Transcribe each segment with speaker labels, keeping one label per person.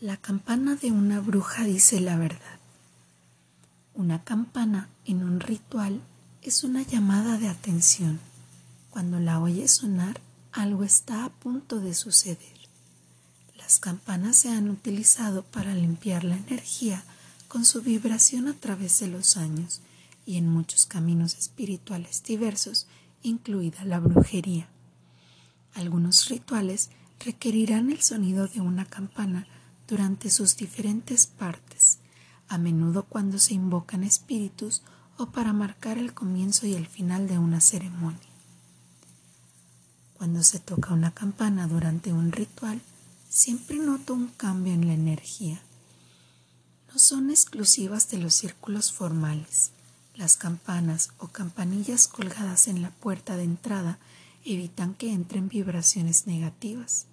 Speaker 1: La campana de una bruja dice la verdad. Una campana en un ritual es una llamada de atención. Cuando la oyes sonar, algo está a punto de suceder. Las campanas se han utilizado para limpiar la energía con su vibración a través de los años y en muchos caminos espirituales diversos, incluida la brujería. Algunos rituales requerirán el sonido de una campana durante sus diferentes partes, a menudo cuando se invocan espíritus o para marcar el comienzo y el final de una ceremonia. Cuando se toca una campana durante un ritual, siempre noto un cambio en la energía. No son exclusivas de los círculos formales. Las campanas o campanillas colgadas en la puerta de entrada evitan que entren vibraciones negativas.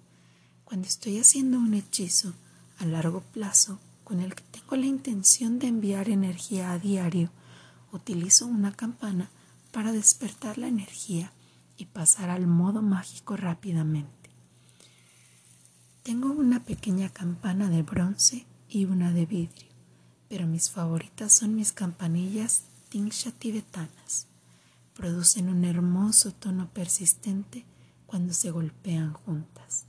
Speaker 1: Cuando estoy haciendo un hechizo, a largo plazo con el que tengo la intención de enviar energía a diario, utilizo una campana para despertar la energía y pasar al modo mágico rápidamente. Tengo una pequeña campana de bronce y una de vidrio, pero mis favoritas son mis campanillas Tingsha tibetanas. Producen un hermoso tono persistente cuando se golpean juntas.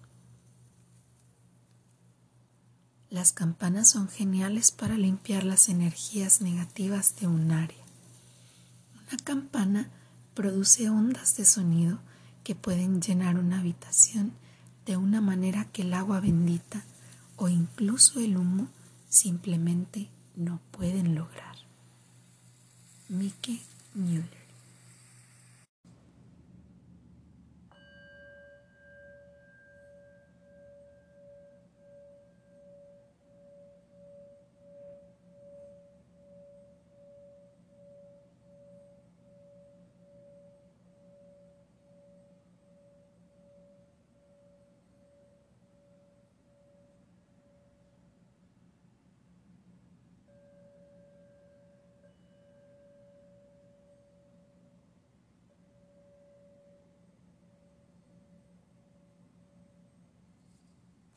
Speaker 1: Las campanas son geniales para limpiar las energías negativas de un área. Una campana produce ondas de sonido que pueden llenar una habitación de una manera que el agua bendita o incluso el humo simplemente no pueden lograr. Mike Müller